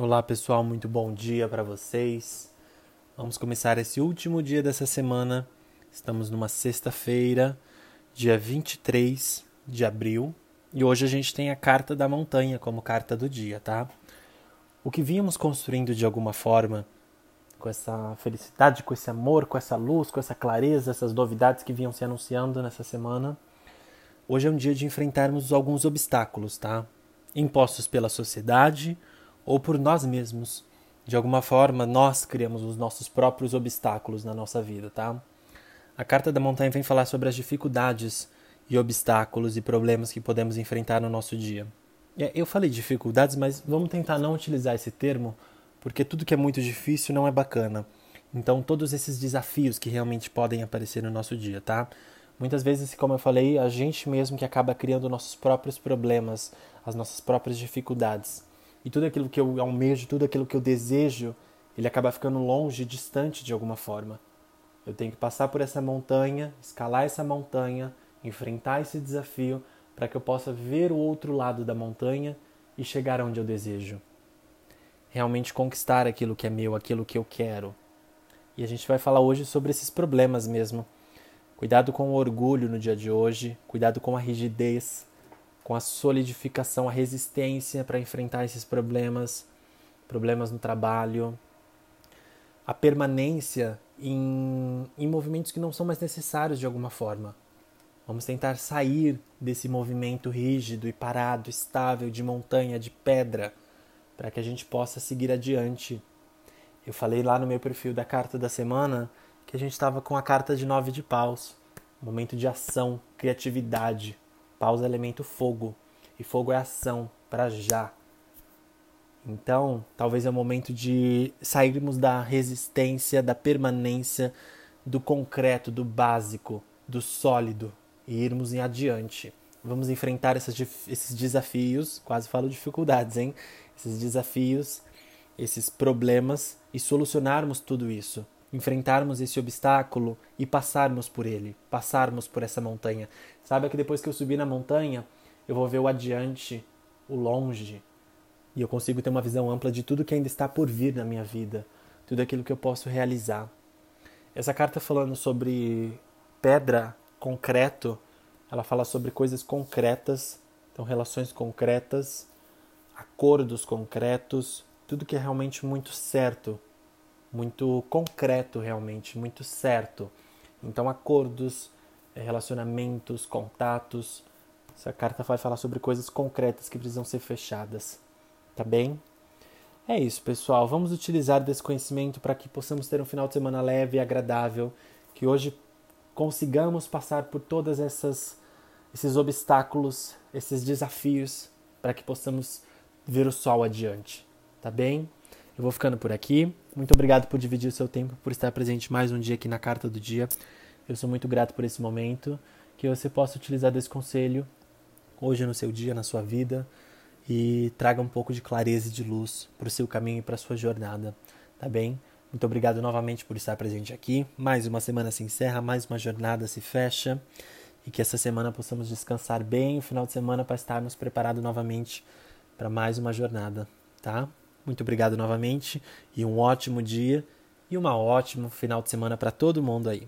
Olá pessoal, muito bom dia para vocês. Vamos começar esse último dia dessa semana. Estamos numa sexta-feira, dia 23 de abril, e hoje a gente tem a carta da montanha como carta do dia, tá? O que vínhamos construindo de alguma forma, com essa felicidade, com esse amor, com essa luz, com essa clareza, essas novidades que vinham se anunciando nessa semana, hoje é um dia de enfrentarmos alguns obstáculos, tá? Impostos pela sociedade ou por nós mesmos. De alguma forma, nós criamos os nossos próprios obstáculos na nossa vida, tá? A carta da montanha vem falar sobre as dificuldades e obstáculos e problemas que podemos enfrentar no nosso dia. É, eu falei dificuldades, mas vamos tentar não utilizar esse termo, porque tudo que é muito difícil não é bacana. Então, todos esses desafios que realmente podem aparecer no nosso dia, tá? Muitas vezes, como eu falei, a gente mesmo que acaba criando nossos próprios problemas, as nossas próprias dificuldades. E tudo aquilo que eu almejo, tudo aquilo que eu desejo, ele acaba ficando longe, distante de alguma forma. Eu tenho que passar por essa montanha, escalar essa montanha, enfrentar esse desafio para que eu possa ver o outro lado da montanha e chegar onde eu desejo. Realmente conquistar aquilo que é meu, aquilo que eu quero. E a gente vai falar hoje sobre esses problemas mesmo. Cuidado com o orgulho no dia de hoje, cuidado com a rigidez, com a solidificação, a resistência para enfrentar esses problemas, problemas no trabalho, a permanência em, em movimentos que não são mais necessários de alguma forma. Vamos tentar sair desse movimento rígido e parado, estável, de montanha, de pedra, para que a gente possa seguir adiante. Eu falei lá no meu perfil da carta da semana que a gente estava com a carta de nove de paus, momento de ação, criatividade, Pausa é elemento fogo. E fogo é ação, para já. Então, talvez é o momento de sairmos da resistência, da permanência, do concreto, do básico, do sólido e irmos em adiante. Vamos enfrentar esses, esses desafios, quase falo dificuldades, hein? Esses desafios, esses problemas e solucionarmos tudo isso enfrentarmos esse obstáculo e passarmos por ele, passarmos por essa montanha. Saiba que depois que eu subir na montanha, eu vou ver o adiante, o longe, e eu consigo ter uma visão ampla de tudo que ainda está por vir na minha vida, tudo aquilo que eu posso realizar. Essa carta falando sobre pedra, concreto, ela fala sobre coisas concretas, então relações concretas, acordos concretos, tudo que é realmente muito certo muito concreto realmente, muito certo. Então, acordos, eh, relacionamentos, contatos. Essa carta vai falar sobre coisas concretas que precisam ser fechadas. Tá bem? É isso, pessoal. Vamos utilizar desse conhecimento para que possamos ter um final de semana leve e agradável, que hoje consigamos passar por todas essas esses obstáculos, esses desafios, para que possamos ver o sol adiante. Tá bem? Eu vou ficando por aqui. Muito obrigado por dividir o seu tempo, por estar presente mais um dia aqui na Carta do Dia. Eu sou muito grato por esse momento. Que você possa utilizar desse conselho hoje no seu dia, na sua vida e traga um pouco de clareza e de luz para o seu caminho e para a sua jornada, tá bem? Muito obrigado novamente por estar presente aqui. Mais uma semana se encerra, mais uma jornada se fecha e que essa semana possamos descansar bem o final de semana para estarmos preparados novamente para mais uma jornada, tá? Muito obrigado novamente e um ótimo dia e um ótimo final de semana para todo mundo aí.